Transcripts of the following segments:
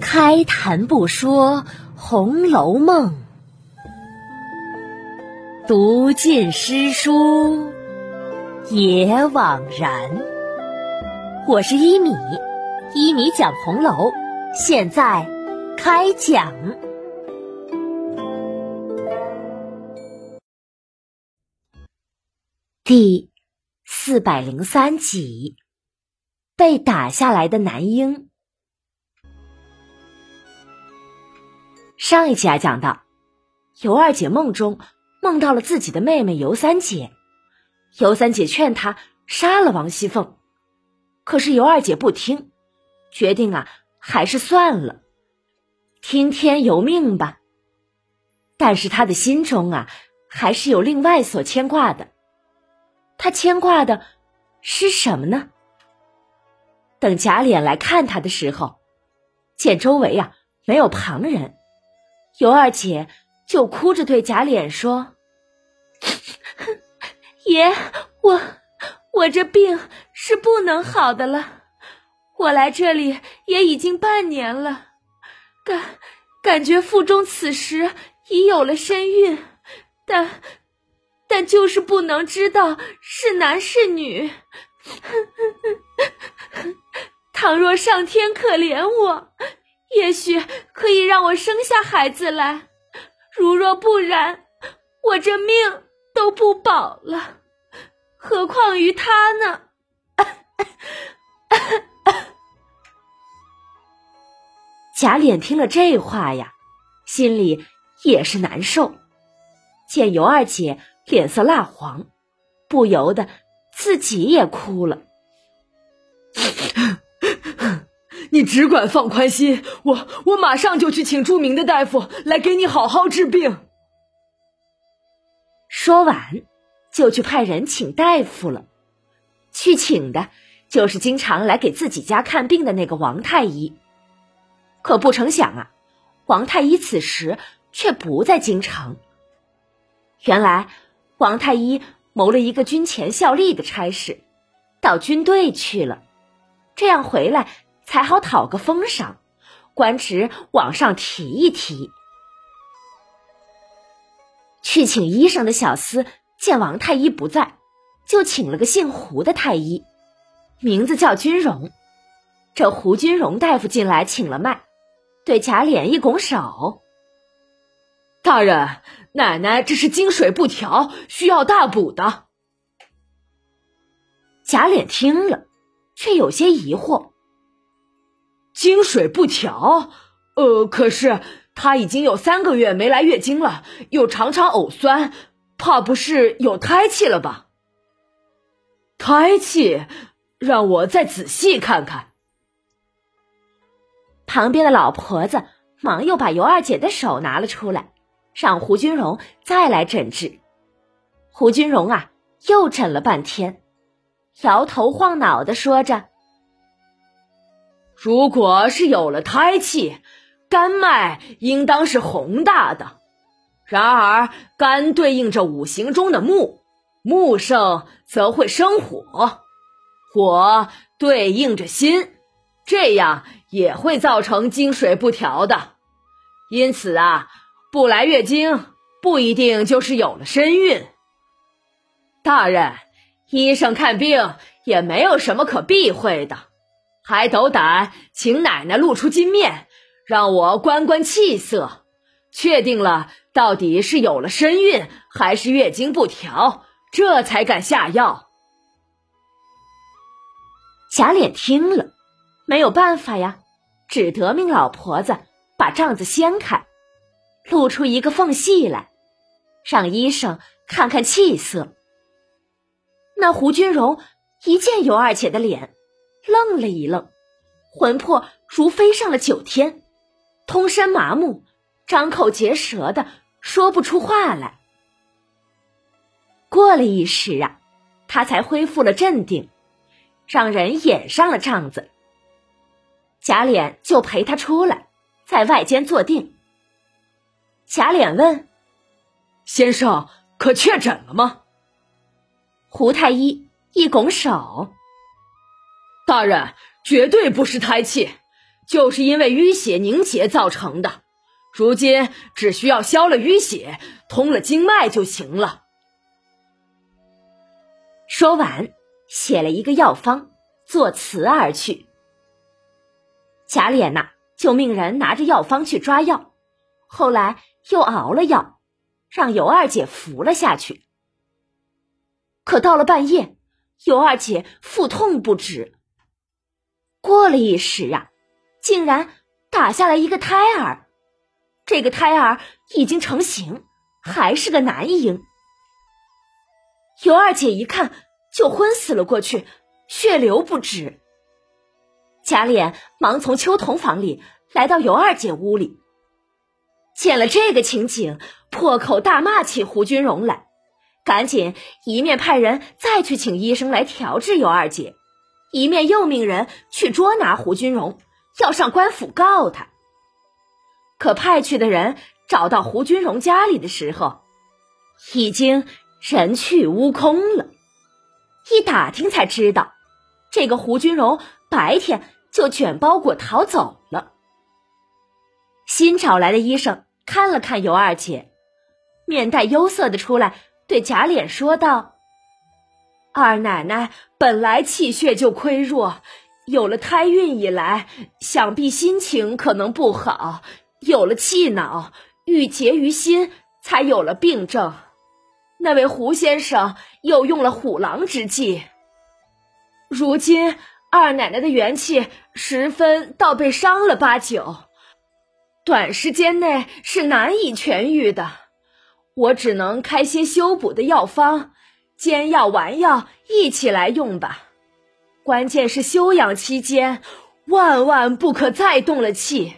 开谈不说《红楼梦》，读尽诗书也枉然。我是一米，一米讲红楼，现在开讲。第四百零三集：被打下来的男婴。上一集啊，讲到尤二姐梦中梦到了自己的妹妹尤三姐，尤三姐劝她杀了王熙凤。可是尤二姐不听，决定啊，还是算了，听天由命吧。但是她的心中啊，还是有另外所牵挂的。她牵挂的是什么呢？等贾琏来看她的时候，见周围啊没有旁人，尤二姐就哭着对贾琏说：“爷，我。”我这病是不能好的了，我来这里也已经半年了，感感觉腹中此时已有了身孕，但但就是不能知道是男是女。倘若上天可怜我，也许可以让我生下孩子来；如若不然，我这命都不保了。何况于他呢？贾琏听了这话呀，心里也是难受。见尤二姐脸色蜡黄，不由得自己也哭了。你只管放宽心，我我马上就去请著名的大夫来给你好好治病。说完。就去派人请大夫了，去请的就是经常来给自己家看病的那个王太医。可不成想啊，王太医此时却不在京城。原来王太医谋了一个军前效力的差事，到军队去了，这样回来才好讨个封赏，官职往上提一提。去请医生的小厮。见王太医不在，就请了个姓胡的太医，名字叫君荣。这胡君荣大夫进来请了脉，对贾琏一拱手：“大人，奶奶这是经水不调，需要大补的。”贾琏听了，却有些疑惑：“经水不调？呃，可是她已经有三个月没来月经了，又常常呕酸。”怕不是有胎气了吧？胎气，让我再仔细看看。旁边的老婆子忙又把尤二姐的手拿了出来，让胡君荣再来诊治。胡君荣啊，又诊了半天，摇头晃脑的说着：“如果是有了胎气，肝脉应当是宏大的。”然而，肝对应着五行中的木，木盛则会生火，火对应着心，这样也会造成金水不调的。因此啊，不来月经不一定就是有了身孕。大人，医生看病也没有什么可避讳的，还斗胆请奶奶露出金面，让我观观气色。确定了，到底是有了身孕还是月经不调，这才敢下药。贾琏听了，没有办法呀，只得命老婆子把帐子掀开，露出一个缝隙来，让医生看看气色。那胡君荣一见尤二姐的脸，愣了一愣，魂魄如飞上了九天，通身麻木。张口结舌的说不出话来。过了一时啊，他才恢复了镇定，让人掩上了帐子。贾琏就陪他出来，在外间坐定。贾琏问：“先生可确诊了吗？”胡太医一拱手：“大人，绝对不是胎气，就是因为淤血凝结造成的。如今只需要消了淤血，通了经脉就行了。说完，写了一个药方，作辞而去。贾琏呐，就命人拿着药方去抓药，后来又熬了药，让尤二姐服了下去。可到了半夜，尤二姐腹痛不止。过了一时啊，竟然打下来一个胎儿，这个胎儿已经成型，还是个男婴。尤二姐一看，就昏死了过去，血流不止。贾琏忙从秋桐房里来到尤二姐屋里，见了这个情景，破口大骂起胡君荣来，赶紧一面派人再去请医生来调治尤二姐，一面又命人去捉拿胡君荣，要上官府告他。可派去的人找到胡君荣家里的时候，已经人去屋空了。一打听才知道，这个胡君荣白天就卷包裹逃走了。新找来的医生看了看尤二姐，面带忧色的出来，对贾琏说道：“二奶奶本来气血就亏弱，有了胎孕以来，想必心情可能不好，有了气恼，郁结于心，才有了病症。”那位胡先生又用了虎狼之计，如今二奶奶的元气十分倒被伤了八九，短时间内是难以痊愈的。我只能开些修补的药方，煎药丸药一起来用吧。关键是休养期间，万万不可再动了气。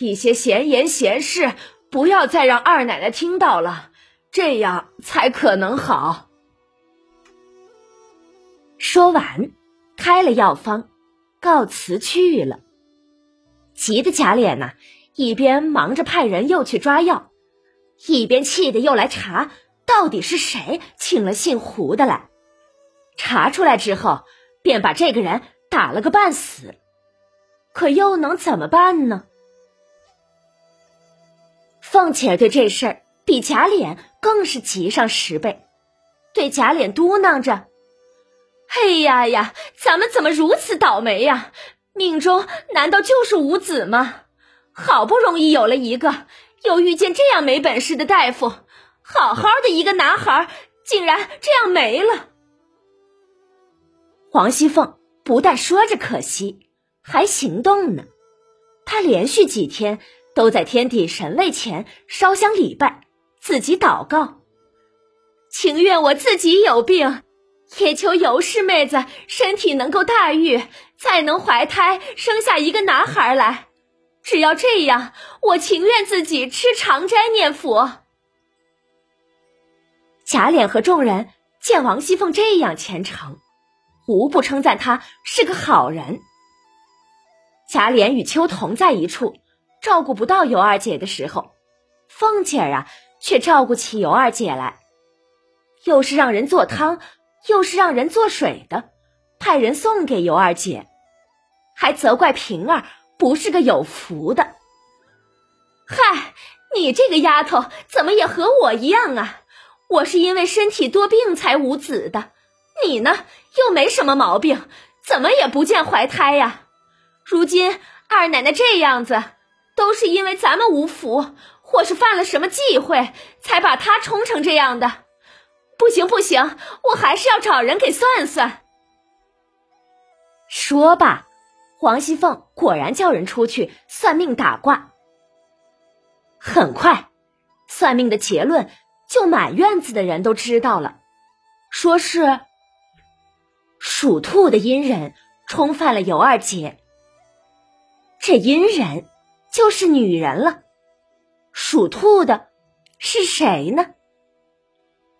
一些闲言闲事，不要再让二奶奶听到了。这样才可能好。说完，开了药方，告辞去了。急得贾琏呐，一边忙着派人又去抓药，一边气得又来查到底是谁请了姓胡的来。查出来之后，便把这个人打了个半死。可又能怎么办呢？凤姐对这事儿。比贾琏更是急上十倍，对贾琏嘟囔着：“哎呀呀，咱们怎么如此倒霉呀？命中难道就是无子吗？好不容易有了一个，又遇见这样没本事的大夫，好好的一个男孩，竟然这样没了。”黄熙凤不但说着可惜，还行动呢。她连续几天都在天地神位前烧香礼拜。自己祷告，情愿我自己有病，也求尤氏妹子身体能够大愈，再能怀胎生下一个男孩来。只要这样，我情愿自己吃长斋念佛。贾琏和众人见王熙凤这样虔诚，无不称赞她是个好人。贾琏与秋桐在一处，照顾不到尤二姐的时候，凤姐儿啊。却照顾起尤二姐来，又是让人做汤，又是让人做水的，派人送给尤二姐，还责怪平儿不是个有福的。嗨，你这个丫头怎么也和我一样啊？我是因为身体多病才无子的，你呢又没什么毛病，怎么也不见怀胎呀？如今二奶奶这样子，都是因为咱们无福。或是犯了什么忌讳，才把她冲成这样的？不行不行，我还是要找人给算算。说罢，黄熙凤果然叫人出去算命打卦。很快，算命的结论就满院子的人都知道了，说是属兔的阴人冲犯了尤二姐。这阴人就是女人了。属兔的是谁呢？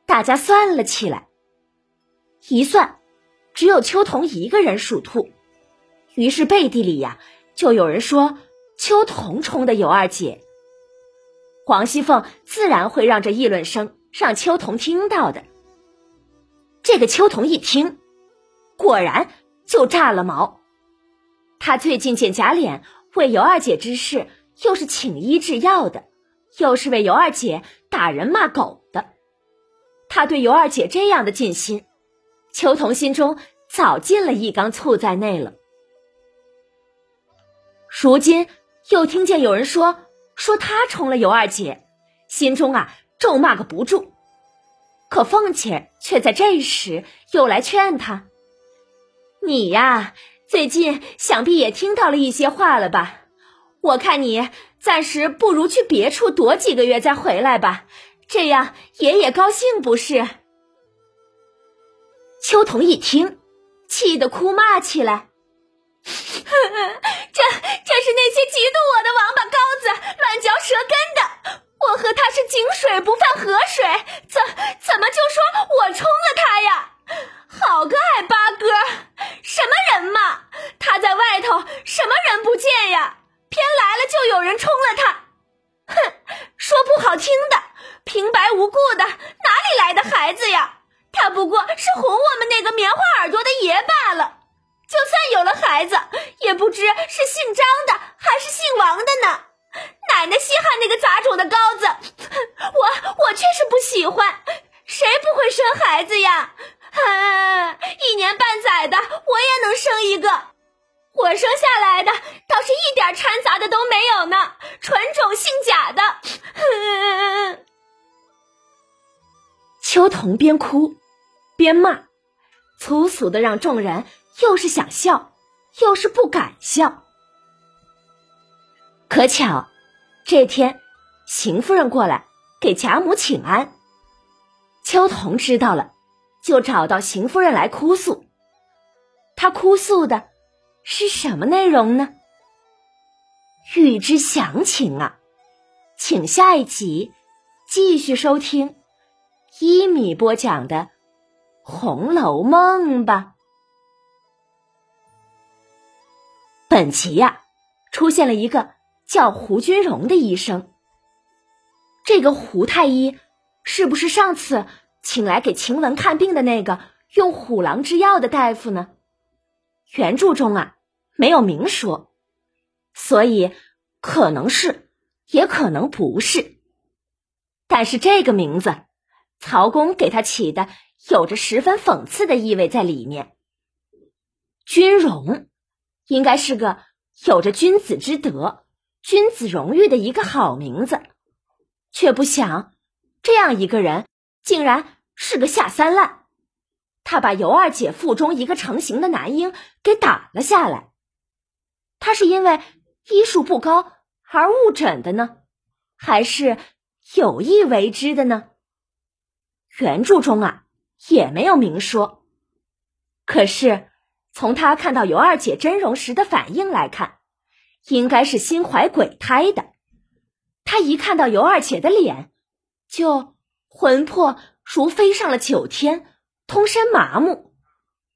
大家算了起来，一算，只有秋桐一个人属兔。于是背地里呀，就有人说秋桐冲的尤二姐。黄熙凤自然会让这议论声让秋桐听到的。这个秋桐一听，果然就炸了毛。他最近见贾琏为尤二姐之事，又是请医治药的，又是为尤二姐打人骂狗的。他对尤二姐这样的尽心，秋桐心中早进了一缸醋在内了。如今又听见有人说说他冲了尤二姐，心中啊咒骂个不住。可凤姐却在这时又来劝他：“你呀，最近想必也听到了一些话了吧？我看你暂时不如去别处躲几个月再回来吧，这样爷爷高兴不是？”秋桐一听，气得哭骂起来：“ 这这是那些嫉妒我的王八羔子乱嚼舌根的！我和他是井水不犯河水，怎怎么就说我冲了他呀？好个矮八哥，什么人嘛？他在外头什么人不见呀？偏来了就有人冲了他！哼，说不好听的，平白无故的哪里来的孩子呀？他不过是哄我们那个棉花耳朵的爷罢了。就算有了孩子，也不知是姓张的还是姓王的呢。奶奶稀罕那个杂种的羔子，我我却是不喜欢。谁不会生孩子呀？啊，一年半载的我也能生一个。我生下来的倒是一点掺杂的都没有呢，纯种姓贾的。秋桐边哭边骂，粗俗的让众人。又是想笑，又是不敢笑。可巧，这天邢夫人过来给贾母请安，秋桐知道了，就找到邢夫人来哭诉。他哭诉的是什么内容呢？欲知详情啊，请下一集继续收听一米播讲的《红楼梦》吧。本集呀，出现了一个叫胡君荣的医生。这个胡太医是不是上次请来给晴雯看病的那个用虎狼之药的大夫呢？原著中啊没有明说，所以可能是，也可能不是。但是这个名字，曹公给他起的有着十分讽刺的意味在里面。君荣。应该是个有着君子之德、君子荣誉的一个好名字，却不想这样一个人竟然是个下三滥。他把尤二姐腹中一个成型的男婴给打了下来。他是因为医术不高而误诊的呢，还是有意为之的呢？原著中啊也没有明说。可是。从他看到尤二姐真容时的反应来看，应该是心怀鬼胎的。他一看到尤二姐的脸，就魂魄如飞上了九天，通身麻木。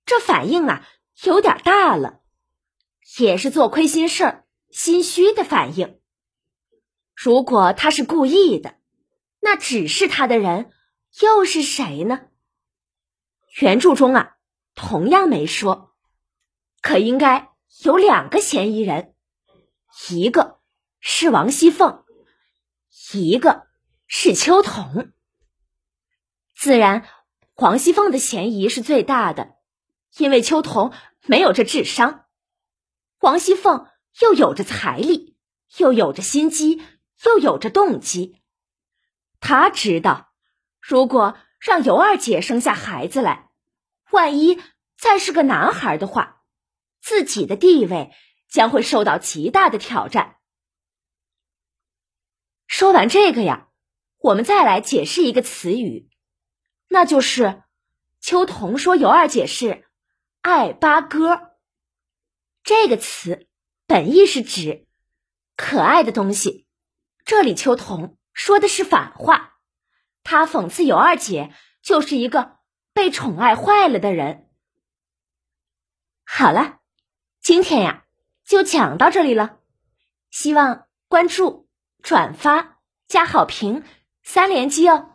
这反应啊，有点大了，也是做亏心事儿、心虚的反应。如果他是故意的，那指示他的人又是谁呢？原著中啊，同样没说。可应该有两个嫌疑人，一个是王熙凤，一个是秋桐。自然，王熙凤的嫌疑是最大的，因为秋桐没有这智商，王熙凤又有着财力，又有着心机，又有着动机。他知道，如果让尤二姐生下孩子来，万一再是个男孩的话。自己的地位将会受到极大的挑战。说完这个呀，我们再来解释一个词语，那就是秋桐说尤二姐是爱八哥。这个词本意是指可爱的东西，这里秋桐说的是反话，他讽刺尤二姐就是一个被宠爱坏了的人。好了。今天呀，就讲到这里了。希望关注、转发、加好评三连击哦！